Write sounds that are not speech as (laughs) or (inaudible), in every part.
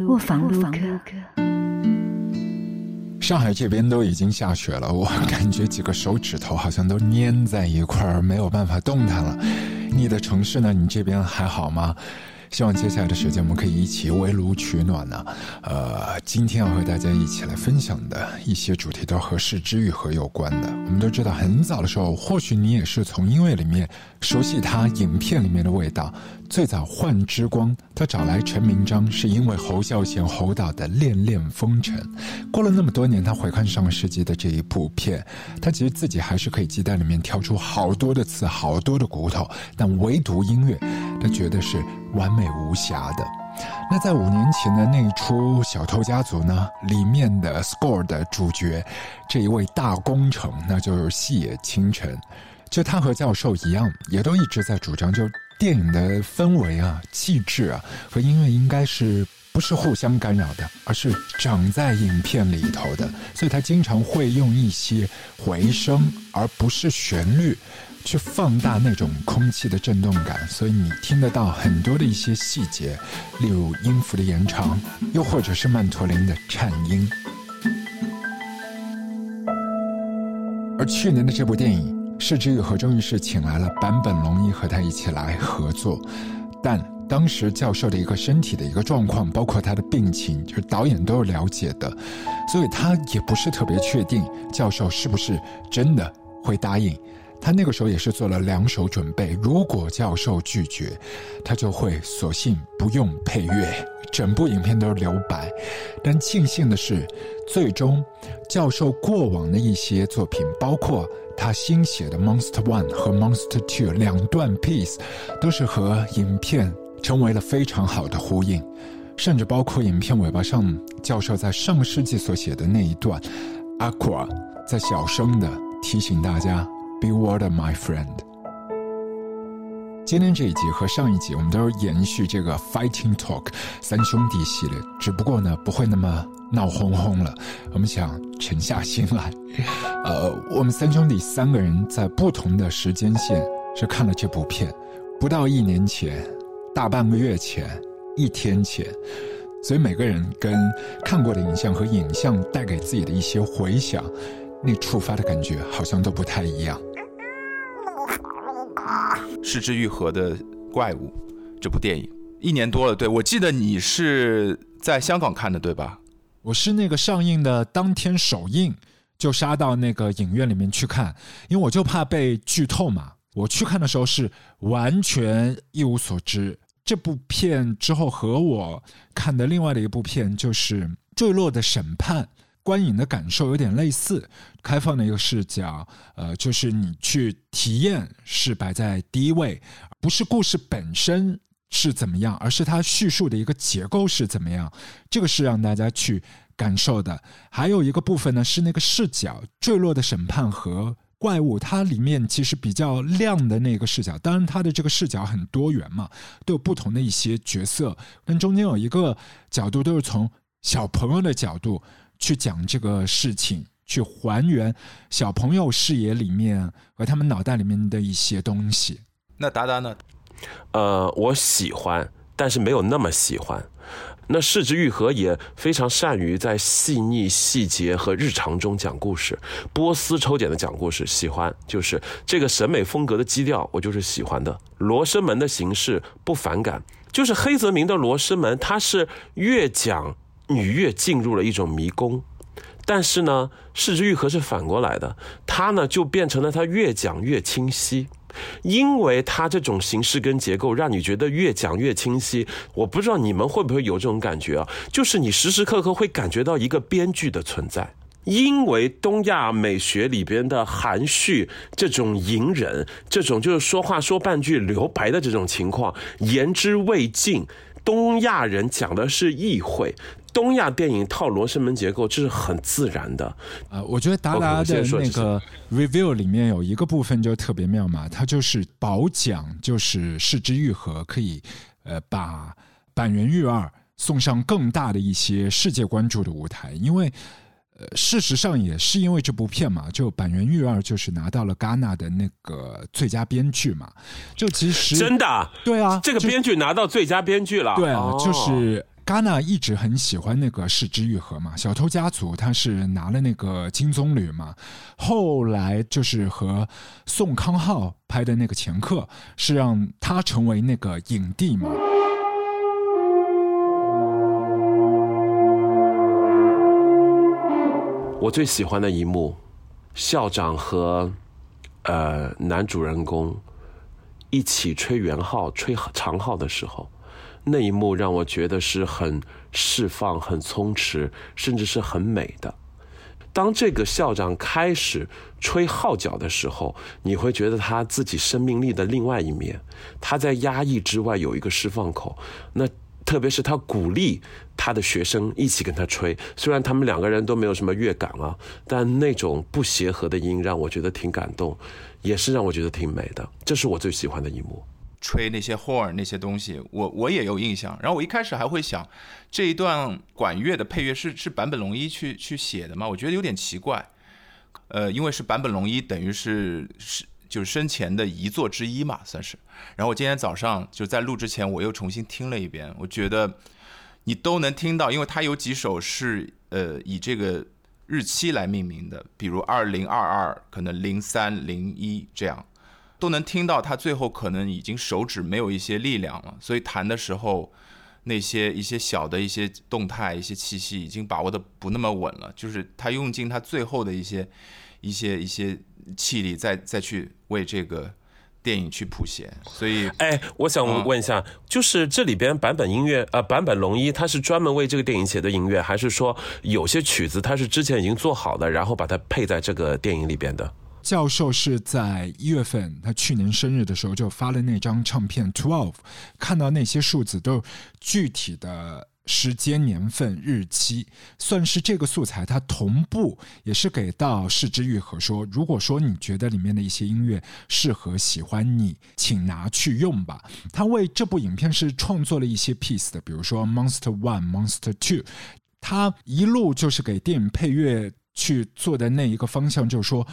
卧房录客。上海这边都已经下雪了，(laughs) 我感觉几个手指头好像都粘在一块儿，没有办法动弹了。你的城市呢？你这边还好吗？希望接下来的时间我们可以一起围炉取暖呢。呃，今天要和大家一起来分享的一些主题都和世之愈合有关的。我们都知道，很早的时候，或许你也是从音乐里面熟悉它影片里面的味道。最早幻之光，他找来陈明章，是因为侯孝贤侯导的《恋恋风尘》。过了那么多年，他回看上个世纪的这一部片，他其实自己还是可以鸡蛋里面挑出好多的刺，好多的骨头，但唯独音乐，他觉得是完美无瑕的。那在五年前的那一出《小偷家族》呢，里面的 score 的主角，这一位大功臣，那就是细野晴臣。就他和教授一样，也都一直在主张就。电影的氛围啊、气质啊，和音乐应该是不是互相干扰的，而是长在影片里头的。所以他经常会用一些回声，而不是旋律，去放大那种空气的震动感。所以你听得到很多的一些细节，例如音符的延长，又或者是曼陀林的颤音。而去年的这部电影。世之愈合终于是请来了坂本龙一和他一起来合作，但当时教授的一个身体的一个状况，包括他的病情，就是导演都是了解的，所以他也不是特别确定教授是不是真的会答应。他那个时候也是做了两手准备，如果教授拒绝，他就会索性不用配乐，整部影片都是留白。但庆幸的是，最终教授过往的一些作品，包括。他新写的《Monster One》和《Monster Two》两段 piece 都是和影片成为了非常好的呼应，甚至包括影片尾巴上教授在上个世纪所写的那一段，Aqua 在小声的提醒大家：“Be water, my friend。”今天这一集和上一集我们都是延续这个 Fighting Talk 三兄弟系列，只不过呢不会那么。闹哄哄了，我们想沉下心来。(laughs) 呃，我们三兄弟三个人在不同的时间线是看了这部片，不到一年前，大半个月前，一天前，所以每个人跟看过的影像和影像带给自己的一些回想，那触发的感觉好像都不太一样。(laughs) 啊失之愈合的怪物这部电影一年多了，对我记得你是在香港看的，对吧？我是那个上映的当天首映就杀到那个影院里面去看，因为我就怕被剧透嘛。我去看的时候是完全一无所知。这部片之后和我看的另外的一部片就是《坠落的审判》，观影的感受有点类似，开放的一个视角，呃，就是你去体验是摆在第一位，不是故事本身。是怎么样？而是它叙述的一个结构是怎么样？这个是让大家去感受的。还有一个部分呢，是那个视角，坠落的审判和怪物，它里面其实比较亮的那个视角。当然，它的这个视角很多元嘛，都有不同的一些角色。但中间有一个角度，都是从小朋友的角度去讲这个事情，去还原小朋友视野里面和他们脑袋里面的一些东西。那达达呢？呃，我喜欢，但是没有那么喜欢。那市之愈合也非常善于在细腻细节和日常中讲故事，波斯抽检的讲故事，喜欢就是这个审美风格的基调，我就是喜欢的。罗生门的形式不反感，就是黑泽明的罗生门，他是越讲你越进入了一种迷宫，但是呢，世之愈合是反过来的，他呢就变成了他越讲越清晰。因为它这种形式跟结构，让你觉得越讲越清晰。我不知道你们会不会有这种感觉啊？就是你时时刻刻会感觉到一个编剧的存在。因为东亚美学里边的含蓄、这种隐忍、这种就是说话说半句留白的这种情况，言之未尽。东亚人讲的是意会。东亚电影套罗生门结构，这是很自然的。啊，我觉得达达的那个 review 里面有一个部分就特别妙嘛，它就是褒奖，就是视之愈合可以，呃，把板垣育二送上更大的一些世界关注的舞台。因为，呃，事实上也是因为这部片嘛，就板垣育二就是拿到了戛纳的那个最佳编剧嘛。就其实真的，对啊，这个编剧拿到最佳编剧了。对啊，就是。戛纳一直很喜欢那个《失之愈合》嘛，《小偷家族》他是拿了那个金棕榈嘛，后来就是和宋康昊拍的那个《前客》是让他成为那个影帝嘛。我最喜欢的一幕，校长和呃男主人公一起吹圆号、吹长号的时候，那一幕让我觉得是很释放、很充实，甚至是很美的。当这个校长开始吹号角的时候，你会觉得他自己生命力的另外一面，他在压抑之外有一个释放口。那。特别是他鼓励他的学生一起跟他吹，虽然他们两个人都没有什么乐感啊，但那种不协和的音让我觉得挺感动，也是让我觉得挺美的。这是我最喜欢的一幕。吹那些 horn 那些东西，我我也有印象。然后我一开始还会想，这一段管乐的配乐是是坂本龙一去去写的吗？我觉得有点奇怪。呃，因为是坂本龙一，等于是是。就是生前的遗作之一嘛，算是。然后我今天早上就在录之前，我又重新听了一遍，我觉得你都能听到，因为它有几首是呃以这个日期来命名的，比如二零二二，可能零三零一这样，都能听到他最后可能已经手指没有一些力量了，所以弹的时候那些一些小的一些动态、一些气息已经把握的不那么稳了，就是他用尽他最后的一些一些一些。气力再再去为这个电影去谱写，所以哎，我想问一下，就是这里边版本音乐呃，版本龙一他是专门为这个电影写的音乐，还是说有些曲子他是之前已经做好的，然后把它配在这个电影里边的？教授是在一月份，他去年生日的时候就发了那张唱片 Twelve，看到那些数字都具体的。时间、年份、日期，算是这个素材，它同步也是给到世之愈合说，如果说你觉得里面的一些音乐适合、喜欢你，请拿去用吧。他为这部影片是创作了一些 piece 的，比如说 Monster One、Monster Two，他一路就是给电影配乐去做的那一个方向，就是说，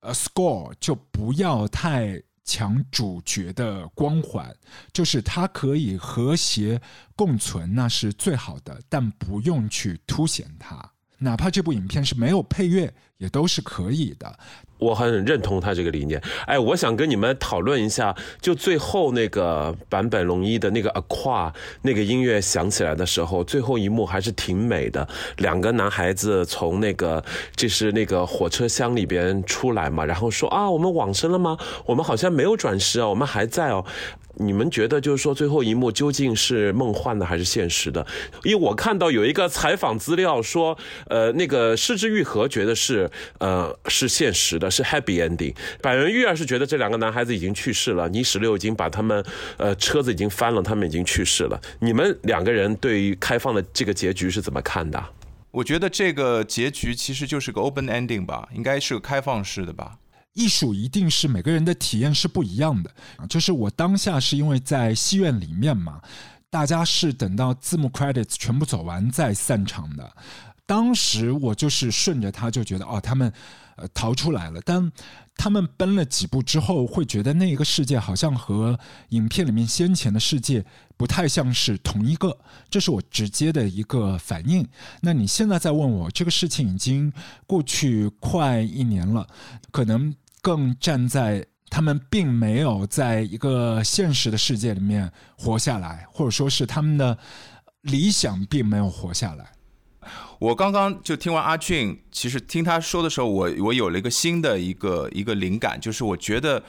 呃，score 就不要太。抢主角的光环，就是它可以和谐共存，那是最好的，但不用去凸显它。哪怕这部影片是没有配乐，也都是可以的。我很认同他这个理念。哎，我想跟你们讨论一下，就最后那个版本龙一的那个 aqua 那个音乐响起来的时候，最后一幕还是挺美的。两个男孩子从那个就是那个火车厢里边出来嘛，然后说啊，我们往生了吗？我们好像没有转世啊，我们还在哦。你们觉得就是说最后一幕究竟是梦幻的还是现实的？因为我看到有一个采访资料说，呃，那个失之愈合觉得是呃是现实的，是 happy ending。百人玉儿是觉得这两个男孩子已经去世了，泥石流已经把他们呃车子已经翻了，他们已经去世了。你们两个人对于开放的这个结局是怎么看的？我觉得这个结局其实就是个 open ending 吧，应该是个开放式的吧。艺术一定是每个人的体验是不一样的啊，就是我当下是因为在戏院里面嘛，大家是等到字幕 credits 全部走完再散场的，当时我就是顺着他就觉得哦，他们呃逃出来了，但他们奔了几步之后，会觉得那一个世界好像和影片里面先前的世界不太像是同一个，这是我直接的一个反应。那你现在在问我这个事情已经过去快一年了，可能。更站在他们并没有在一个现实的世界里面活下来，或者说是他们的理想并没有活下来。我刚刚就听完阿俊，其实听他说的时候，我我有了一个新的一个一个灵感，就是我觉得，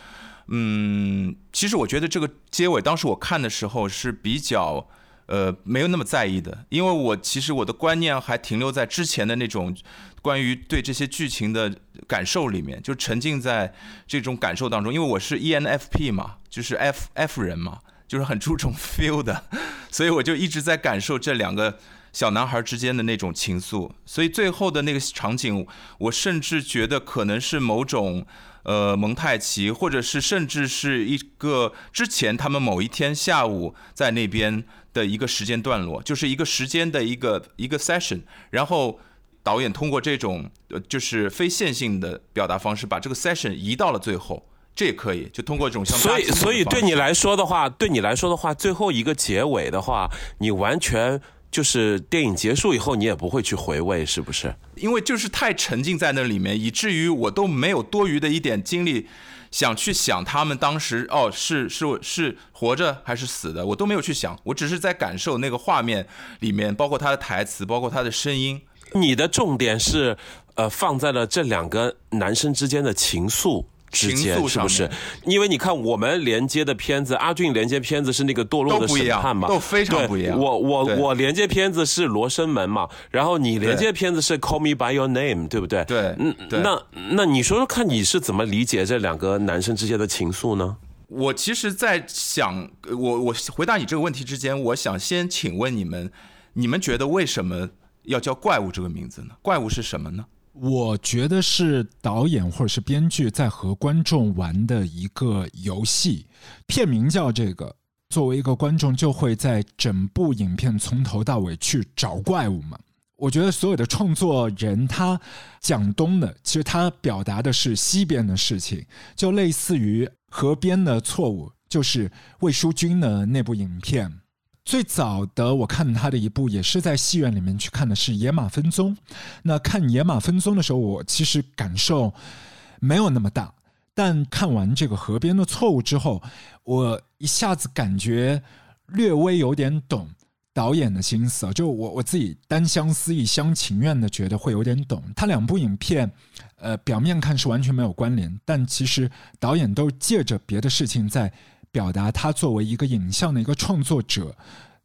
嗯，其实我觉得这个结尾，当时我看的时候是比较。呃，没有那么在意的，因为我其实我的观念还停留在之前的那种关于对这些剧情的感受里面，就沉浸在这种感受当中。因为我是 ENFP 嘛，就是 F F 人嘛，就是很注重 feel 的，(laughs) 所以我就一直在感受这两个小男孩之间的那种情愫。所以最后的那个场景，我甚至觉得可能是某种。呃，蒙太奇，或者是甚至是一个之前他们某一天下午在那边的一个时间段落，就是一个时间的一个一个 session，然后导演通过这种呃就是非线性的表达方式，把这个 session 移到了最后，这也可以，就通过这种像所以所以对你来说的话，对你来说的话，最后一个结尾的话，你完全就是电影结束以后，你也不会去回味，是不是？因为就是太沉浸在那里面，以至于我都没有多余的一点精力想去想他们当时哦是是是活着还是死的，我都没有去想，我只是在感受那个画面里面，包括他的台词，包括他的声音。你的重点是呃放在了这两个男生之间的情愫。之间是不是？因为你看，我们连接的片子，阿俊连接片子是那个堕落的审判嘛，都非常不一样。我我我连接片子是罗生门嘛，然后你连接片子是 Call Me By Your Name，对不对？对，嗯，那那你说说看，你是怎么理解这两个男生之间的情愫呢？我其实，在想，我我回答你这个问题之前，我想先请问你们，你们觉得为什么要叫怪物这个名字呢？怪物是什么呢？我觉得是导演或者是编剧在和观众玩的一个游戏，片名叫这个。作为一个观众，就会在整部影片从头到尾去找怪物嘛。我觉得所有的创作人他讲东的，其实他表达的是西边的事情，就类似于河边的错误，就是魏书君的那部影片。最早的我看他的一部也是在戏院里面去看的是《野马分鬃》，那看《野马分鬃》的时候，我其实感受没有那么大，但看完这个《河边的错误》之后，我一下子感觉略微有点懂导演的心思，就我我自己单相思一厢情愿的觉得会有点懂。他两部影片，呃，表面看是完全没有关联，但其实导演都借着别的事情在。表达他作为一个影像的一个创作者，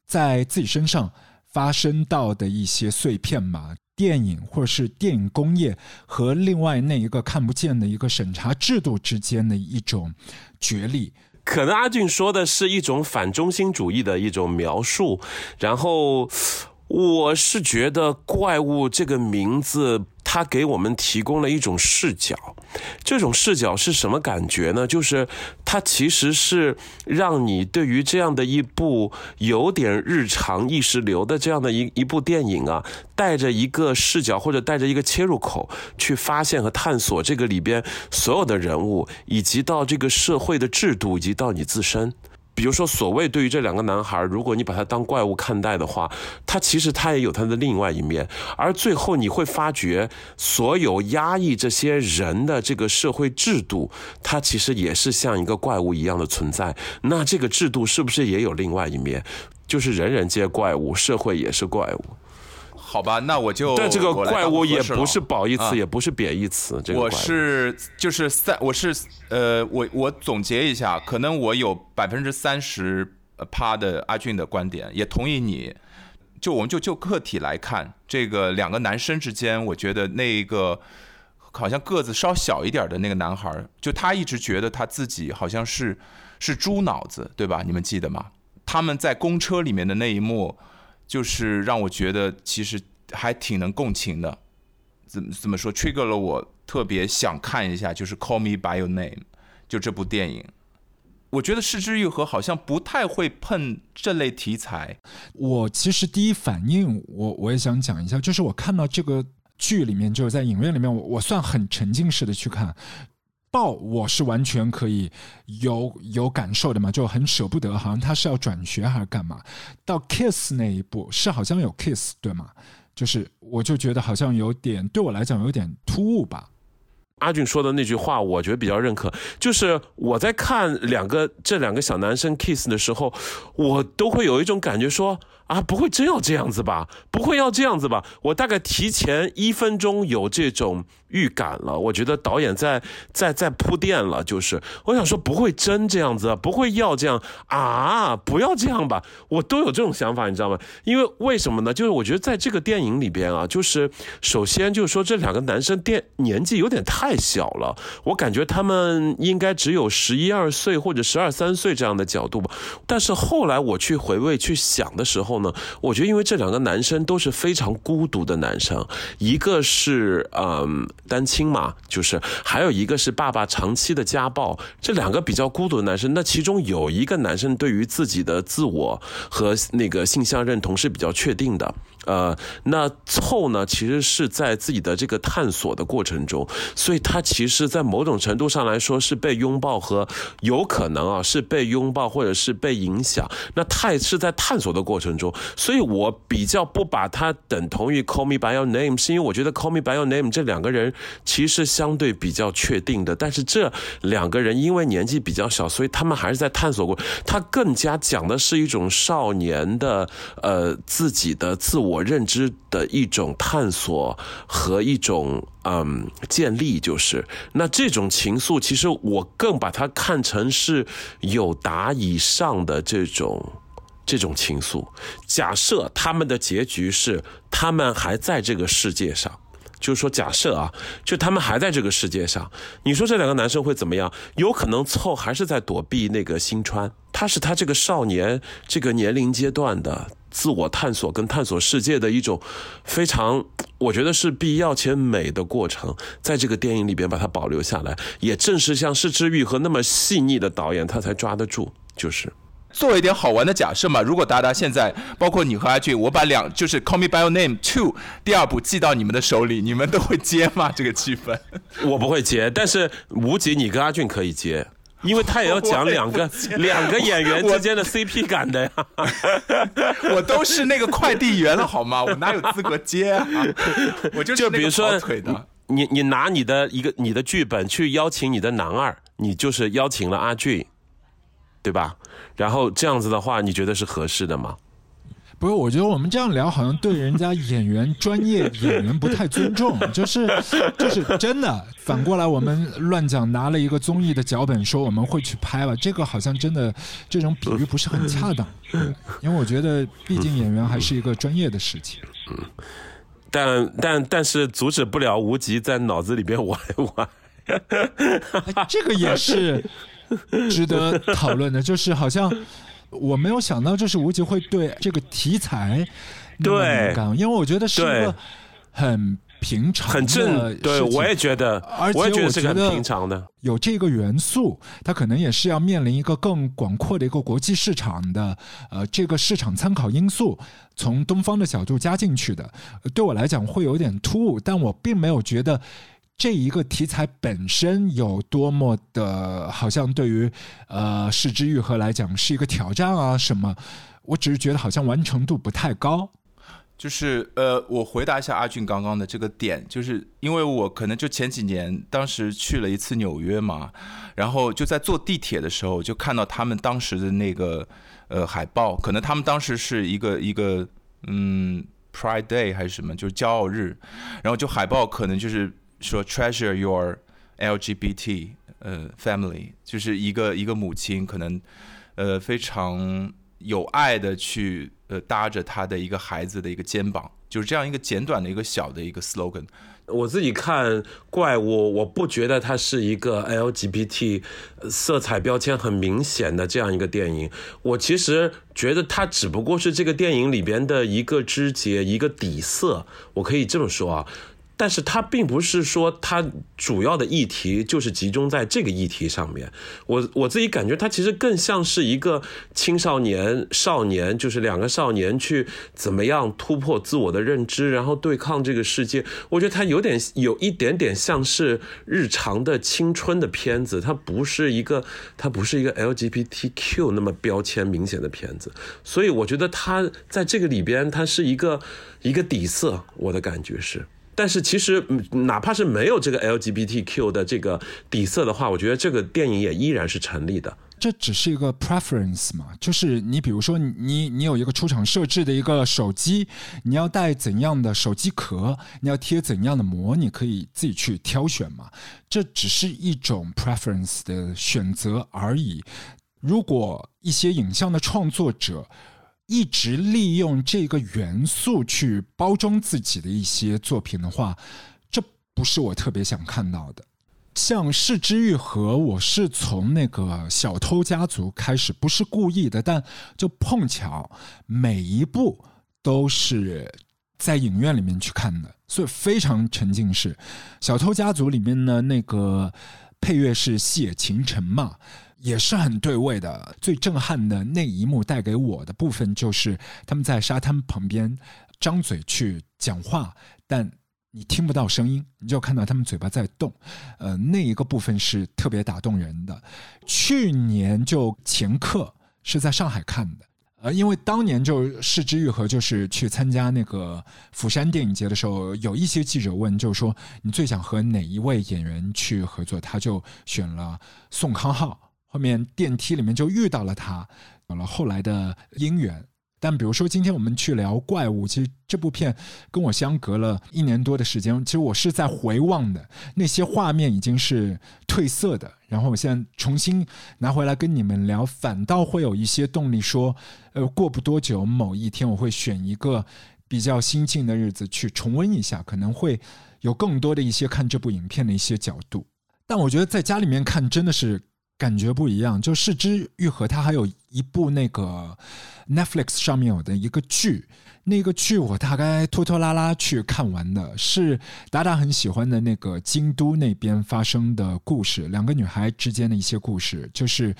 在自己身上发生到的一些碎片嘛，电影或者是电影工业和另外那一个看不见的一个审查制度之间的一种角力。可能阿俊说的是一种反中心主义的一种描述，然后我是觉得“怪物”这个名字。它给我们提供了一种视角，这种视角是什么感觉呢？就是它其实是让你对于这样的一部有点日常意识流的这样的一一部电影啊，带着一个视角或者带着一个切入口去发现和探索这个里边所有的人物，以及到这个社会的制度，以及到你自身。比如说，所谓对于这两个男孩，如果你把他当怪物看待的话，他其实他也有他的另外一面。而最后你会发觉，所有压抑这些人的这个社会制度，它其实也是像一个怪物一样的存在。那这个制度是不是也有另外一面？就是人人皆怪物，社会也是怪物。好吧，那我就。但这个怪物也不是褒义词，也不是贬义词。这个我是就是三，我是呃，我我总结一下，可能我有百分之三十趴的阿俊的观点，也同意你。就我们就就个体来看，这个两个男生之间，我觉得那个好像个子稍小一点的那个男孩，就他一直觉得他自己好像是是猪脑子，对吧？你们记得吗？他们在公车里面的那一幕。就是让我觉得其实还挺能共情的，怎么怎么说？trigger 了我特别想看一下，就是《Call Me By Your Name》，就这部电影。我觉得《失之愈合》好像不太会碰这类题材。我其实第一反应，我我也想讲一下，就是我看到这个剧里面，就是在影院里面，我我算很沉浸式的去看。到我是完全可以有有感受的嘛，就很舍不得，好像他是要转学还是干嘛？到 kiss 那一步是好像有 kiss 对吗？就是我就觉得好像有点对我来讲有点突兀吧。阿俊说的那句话，我觉得比较认可，就是我在看两个这两个小男生 kiss 的时候，我都会有一种感觉说。啊，不会真要这样子吧？不会要这样子吧？我大概提前一分钟有这种预感了。我觉得导演在在在铺垫了，就是我想说不会真这样子，不会要这样啊，不要这样吧？我都有这种想法，你知道吗？因为为什么呢？就是我觉得在这个电影里边啊，就是首先就是说这两个男生电年纪有点太小了，我感觉他们应该只有十一二岁或者十二三岁这样的角度吧。但是后来我去回味去想的时候。我觉得因为这两个男生都是非常孤独的男生，一个是嗯单亲嘛，就是还有一个是爸爸长期的家暴，这两个比较孤独的男生，那其中有一个男生对于自己的自我和那个性向认同是比较确定的。呃，那凑呢，其实是在自己的这个探索的过程中，所以他其实，在某种程度上来说，是被拥抱和有可能啊，是被拥抱或者是被影响。那他也是在探索的过程中，所以我比较不把它等同于 Call Me by Your Name，是因为我觉得 Call Me by Your Name 这两个人其实相对比较确定的，但是这两个人因为年纪比较小，所以他们还是在探索过。他更加讲的是一种少年的呃自己的自我。我认知的一种探索和一种嗯建立，就是那这种情愫，其实我更把它看成是有达以上的这种这种情愫。假设他们的结局是他们还在这个世界上，就是说假设啊，就他们还在这个世界上，你说这两个男生会怎么样？有可能凑还是在躲避那个新川，他是他这个少年这个年龄阶段的。自我探索跟探索世界的一种非常，我觉得是必要且美的过程，在这个电影里边把它保留下来，也正是像施之玉和那么细腻的导演，他才抓得住。就是做一点好玩的假设嘛，如果达达现在，包括你和阿俊，我把两就是《Call Me by Your Name Two》第二部寄到你们的手里，你们都会接吗？这个气氛，我不会接，但是无极，你跟阿俊可以接。因为他也要讲两个 (laughs) 两个演员之间的 (laughs) CP 感的呀，(laughs) 我都是那个快递员了好吗？我哪有资格接啊？我就就比如说，你你拿你的一个你的剧本去邀请你的男二，你就是邀请了阿俊，对吧？然后这样子的话，你觉得是合适的吗？不是，我觉得我们这样聊好像对人家演员专业演员不太尊重，(laughs) 就是就是真的。反过来，我们乱讲拿了一个综艺的脚本说我们会去拍了，这个好像真的这种比喻不是很恰当。因为我觉得，毕竟演员还是一个专业的事情。嗯，但但但是阻止不了无极在脑子里边玩一玩。这个也是值得讨论的，就是好像。我没有想到，就是无极会对这个题材那么敏感，因为我觉得是一个很平常、很正。对，我也觉得，而且我觉得平常的有这个元素，它可能也是要面临一个更广阔的一个国际市场的呃这个市场参考因素，从东方的角度加进去的。对我来讲会有点突兀，但我并没有觉得。这一个题材本身有多么的，好像对于呃视之愈合来讲是一个挑战啊什么？我只是觉得好像完成度不太高。就是呃，我回答一下阿俊刚刚的这个点，就是因为我可能就前几年当时去了一次纽约嘛，然后就在坐地铁的时候就看到他们当时的那个呃海报，可能他们当时是一个一个嗯 Pride Day 还是什么，就是骄傲日，然后就海报可能就是。说 treasure your LGBT 呃 family，就是一个一个母亲可能呃非常有爱的去呃搭着她的一个孩子的一个肩膀，就是这样一个简短的一个小的一个 slogan。我自己看怪物，我不觉得它是一个 LGBT 色彩标签很明显的这样一个电影。我其实觉得它只不过是这个电影里边的一个枝节，一个底色。我可以这么说啊。但是它并不是说它主要的议题就是集中在这个议题上面，我我自己感觉它其实更像是一个青少年少年，就是两个少年去怎么样突破自我的认知，然后对抗这个世界。我觉得它有点有一点点像是日常的青春的片子，它不是一个它不是一个 LGBTQ 那么标签明显的片子，所以我觉得它在这个里边它是一个一个底色，我的感觉是。但是其实，哪怕是没有这个 LGBTQ 的这个底色的话，我觉得这个电影也依然是成立的。这只是一个 preference 嘛，就是你比如说你你有一个出厂设置的一个手机，你要带怎样的手机壳，你要贴怎样的膜，你可以自己去挑选嘛。这只是一种 preference 的选择而已。如果一些影像的创作者，一直利用这个元素去包装自己的一些作品的话，这不是我特别想看到的。像《视之愈合》，我是从那个《小偷家族》开始，不是故意的，但就碰巧每一部都是在影院里面去看的，所以非常沉浸式。《小偷家族》里面呢，那个配乐是谢琴晨嘛。也是很对味的。最震撼的那一幕带给我的部分，就是他们在沙滩旁边张嘴去讲话，但你听不到声音，你就看到他们嘴巴在动，呃，那一个部分是特别打动人的。去年就前课是在上海看的。呃，因为当年就市之愈合就是去参加那个釜山电影节的时候，有一些记者问，就是说你最想和哪一位演员去合作？他就选了宋康昊。后面电梯里面就遇到了他，有了后来的姻缘。但比如说今天我们去聊怪物，其实这部片跟我相隔了一年多的时间，其实我是在回望的那些画面已经是褪色的，然后我现在重新拿回来跟你们聊，反倒会有一些动力说，呃，过不多久某一天我会选一个比较心静的日子去重温一下，可能会有更多的一些看这部影片的一些角度。但我觉得在家里面看真的是。感觉不一样，就《四之愈合》，它还有一部那个 Netflix 上面有的一个剧，那个剧我大概拖拖拉拉去看完的，是达达很喜欢的那个京都那边发生的故事，两个女孩之间的一些故事，就是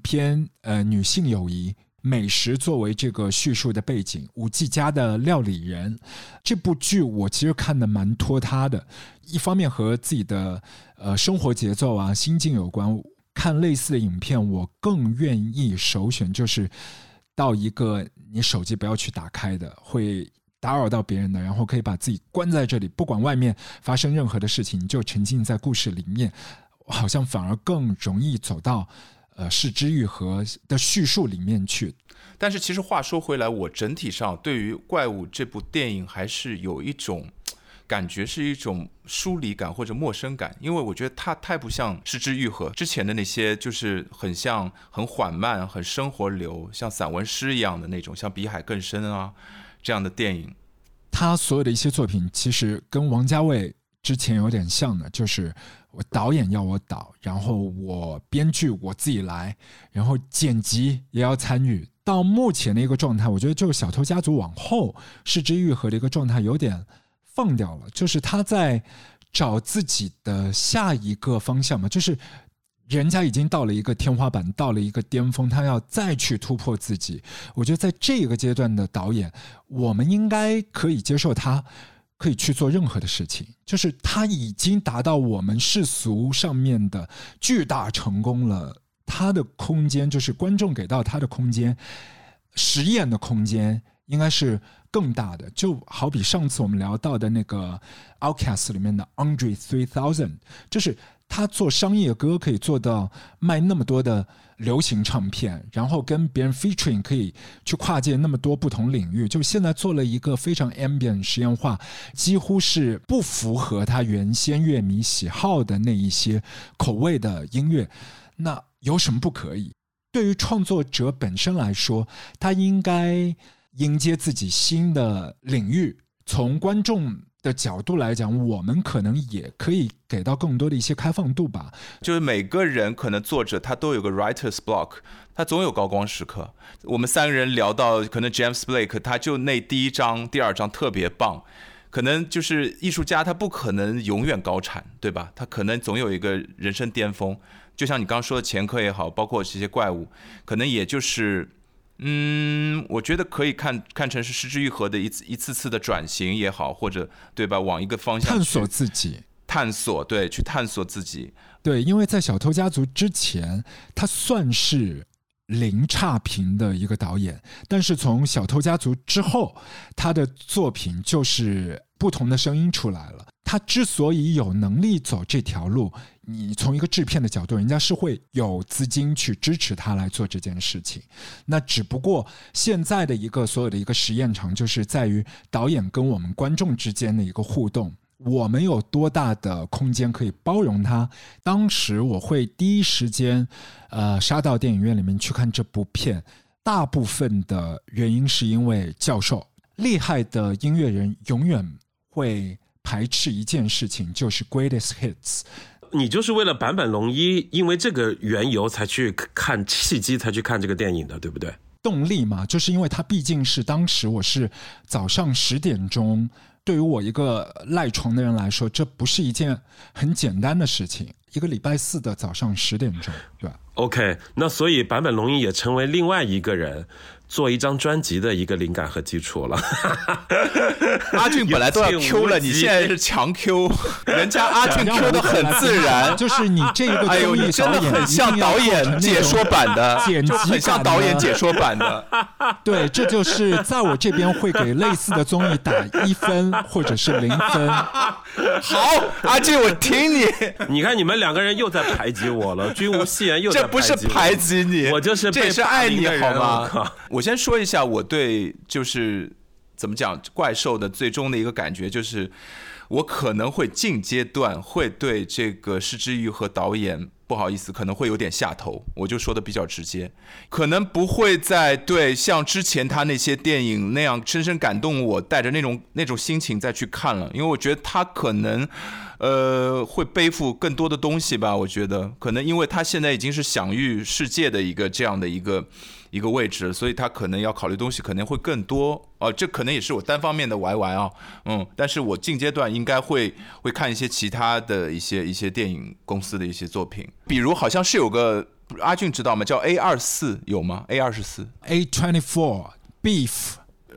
偏呃女性友谊、美食作为这个叙述的背景。五 G 家的料理人这部剧，我其实看的蛮拖沓的，一方面和自己的呃生活节奏啊、心境有关。看类似的影片，我更愿意首选就是到一个你手机不要去打开的，会打扰到别人的，然后可以把自己关在这里，不管外面发生任何的事情，就沉浸在故事里面，好像反而更容易走到呃视之愈合的叙述里面去。但是其实话说回来，我整体上对于《怪物》这部电影还是有一种。感觉是一种疏离感或者陌生感，因为我觉得它太不像《失之愈合》之前的那些，就是很像很缓慢、很生活流，像散文诗一样的那种，像《比海更深》啊这样的电影。他所有的一些作品，其实跟王家卫之前有点像的，就是我导演要我导，然后我编剧我自己来，然后剪辑也要参与。到目前的一个状态，我觉得就是《小偷家族》往后《失之愈合》的一个状态有点。放掉了，就是他在找自己的下一个方向嘛，就是人家已经到了一个天花板，到了一个巅峰，他要再去突破自己。我觉得在这个阶段的导演，我们应该可以接受他可以去做任何的事情，就是他已经达到我们世俗上面的巨大成功了，他的空间就是观众给到他的空间，实验的空间应该是。更大的，就好比上次我们聊到的那个 Outcast 里面的 Andre Three Thousand，就是他做商业歌可以做到卖那么多的流行唱片，然后跟别人 featuring 可以去跨界那么多不同领域。就现在做了一个非常 ambient 实验化，几乎是不符合他原先乐迷喜好的那一些口味的音乐，那有什么不可以？对于创作者本身来说，他应该。迎接自己新的领域，从观众的角度来讲，我们可能也可以给到更多的一些开放度吧。就是每个人可能作者他都有个 writer's block，他总有高光时刻。我们三个人聊到，可能 James Blake 他就那第一章、第二章特别棒，可能就是艺术家他不可能永远高产，对吧？他可能总有一个人生巅峰。就像你刚刚说的前科也好，包括这些怪物，可能也就是。嗯，我觉得可以看看成是失之愈合的一次一次次的转型也好，或者对吧，往一个方向探索自己，探索对，去探索自己。对，因为在小偷家族之前，他算是零差评的一个导演，但是从小偷家族之后，他的作品就是不同的声音出来了。他之所以有能力走这条路。你从一个制片的角度，人家是会有资金去支持他来做这件事情。那只不过现在的一个所有的一个实验场，就是在于导演跟我们观众之间的一个互动，我们有多大的空间可以包容他。当时我会第一时间，呃，杀到电影院里面去看这部片。大部分的原因是因为教授厉害的音乐人永远会排斥一件事情，就是 greatest hits。你就是为了坂本龙一，因为这个缘由才去看契机，才去看这个电影的，对不对？动力嘛，就是因为他毕竟是当时我是早上十点钟，对于我一个赖床的人来说，这不是一件很简单的事情。一个礼拜四的早上十点钟，对吧？OK，那所以坂本龙一也成为另外一个人，做一张专辑的一个灵感和基础了。(laughs) 阿俊本来都要 Q 了，你现在是强 Q，人家 (laughs) 阿俊 Q 的很自然。(laughs) 就是你这个哎呦，综艺你真的导演很像导演解说版的，剪辑很像导演解说版的。对，这就是在我这边会给类似的综艺打一分或者是零分。好，阿俊，我听你，你看你们两个人又在排挤我了，君无戏言又在这不是排挤你，我就是这也是爱你好吗靠？我先说一下我对就是怎么讲怪兽的最终的一个感觉，就是我可能会近阶段会对这个失之愈和导演。不好意思，可能会有点下头，我就说的比较直接，可能不会再对像之前他那些电影那样深深感动我，带着那种那种心情再去看了，因为我觉得他可能，呃，会背负更多的东西吧。我觉得可能因为他现在已经是享誉世界的一个这样的一个一个位置，所以他可能要考虑东西可能会更多。哦、这可能也是我单方面的玩玩啊，嗯，但是我近阶段应该会会看一些其他的一些一些电影公司的一些作品，比如好像是有个阿俊知道吗？叫 A 二四有吗？A 二十四 A twenty four Beef，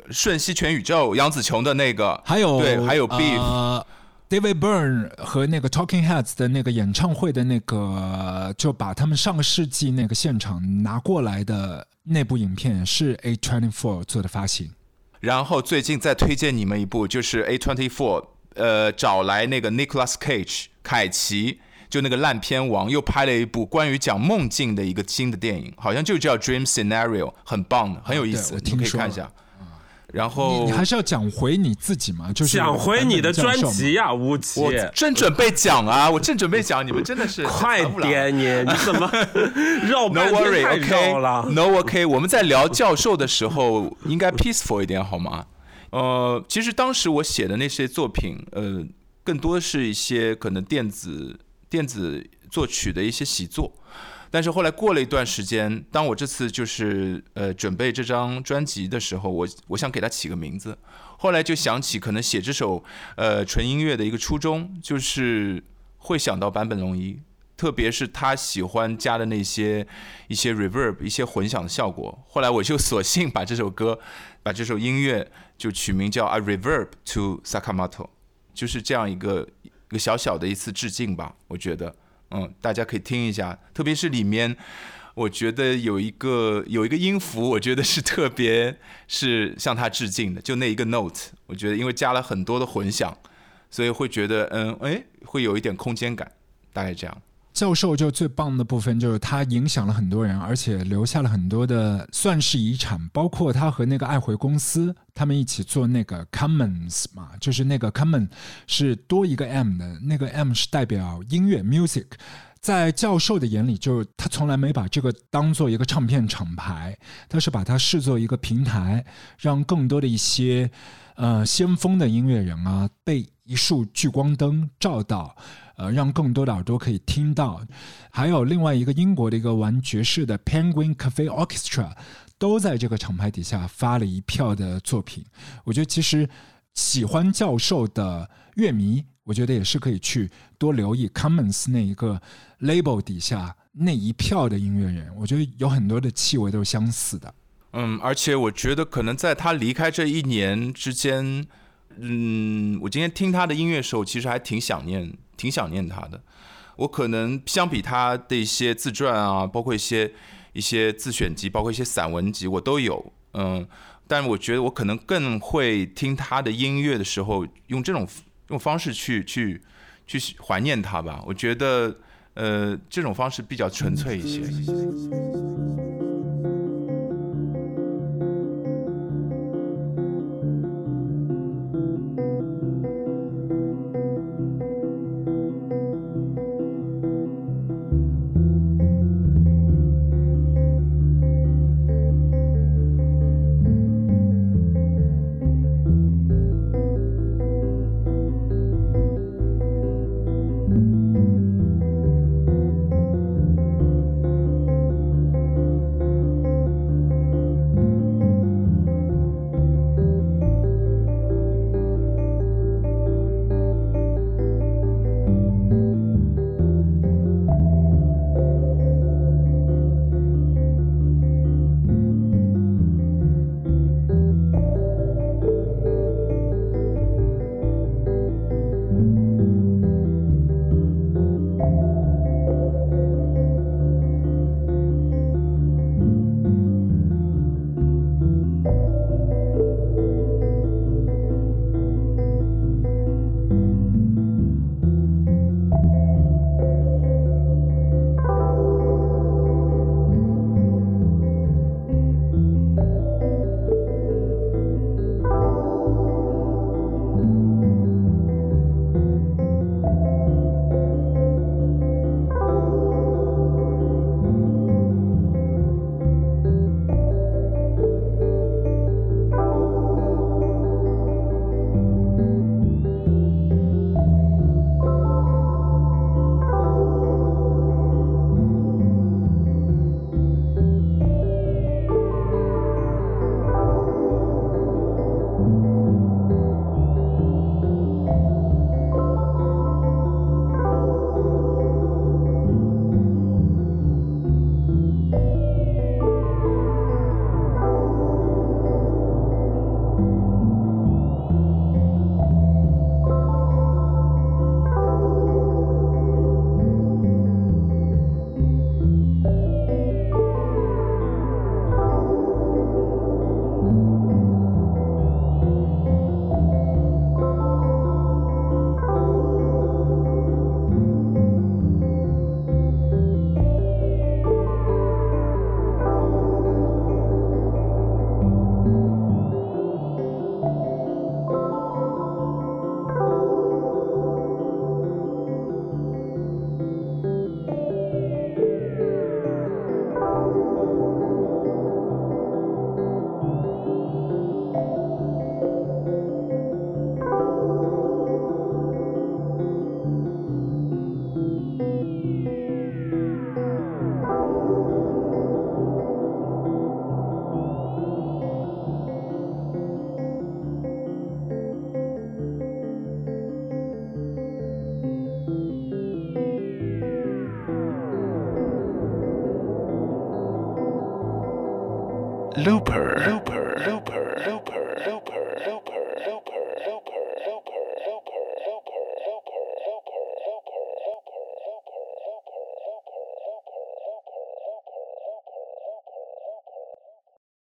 瞬息全宇宙杨紫琼的那个，还有对，还有 Beef，、呃 David Byrne 和那个 Talking Heads 的那个演唱会的那个，就把他们上个世纪那个现场拿过来的那部影片是 A twenty four 做的发行。然后最近再推荐你们一部，就是 A twenty four，呃，找来那个 Nicolas Cage 凯奇，就那个烂片王，又拍了一部关于讲梦境的一个新的电影，好像就叫 Dream Scenario，很棒的，很有意思，你可以看一下。然后你还是要讲回你自己嘛，就是讲回你的专辑呀。呀，吴奇，我正准备讲啊，我正准备讲，你们真的是 (laughs) 快点你，你怎么 (laughs) 绕 No 半天 worry, 太 OK, 绕了？No OK，我们在聊教授的时候应该 peaceful 一点好吗？呃，其实当时我写的那些作品，呃，更多是一些可能电子电子作曲的一些习作。但是后来过了一段时间，当我这次就是呃准备这张专辑的时候，我我想给它起个名字，后来就想起可能写这首呃纯音乐的一个初衷，就是会想到坂本龙一，特别是他喜欢加的那些一些 reverb 一些混响的效果。后来我就索性把这首歌，(laughs) 把这首音乐就取名叫《A Reverb to Sakamoto》，就是这样一个一个小小的一次致敬吧，我觉得。嗯，大家可以听一下，特别是里面，我觉得有一个有一个音符，我觉得是特别是向他致敬的，就那一个 note，我觉得因为加了很多的混响，所以会觉得嗯，哎，会有一点空间感，大概这样。教授就最棒的部分就是他影响了很多人，而且留下了很多的算是遗产，包括他和那个爱回公司他们一起做那个 Commons 嘛，就是那个 Common 是多一个 M 的，那个 M 是代表音乐 music。在教授的眼里，就是他从来没把这个当做一个唱片厂牌，他是把它视作一个平台，让更多的一些呃先锋的音乐人啊被一束聚光灯照到，呃，让更多的耳朵可以听到。还有另外一个英国的一个玩爵士的 Penguin Cafe Orchestra，都在这个厂牌底下发了一票的作品。我觉得其实喜欢教授的乐迷，我觉得也是可以去多留意 Commons 那一个 label 底下那一票的音乐人。我觉得有很多的气味都是相似的。嗯，而且我觉得可能在他离开这一年之间，嗯，我今天听他的音乐的时候，其实还挺想念，挺想念他的。我可能相比他的一些自传啊，包括一些一些自选集，包括一些散文集，我都有。嗯，但我觉得我可能更会听他的音乐的时候，用这种用方式去去去怀念他吧。我觉得，呃，这种方式比较纯粹一些。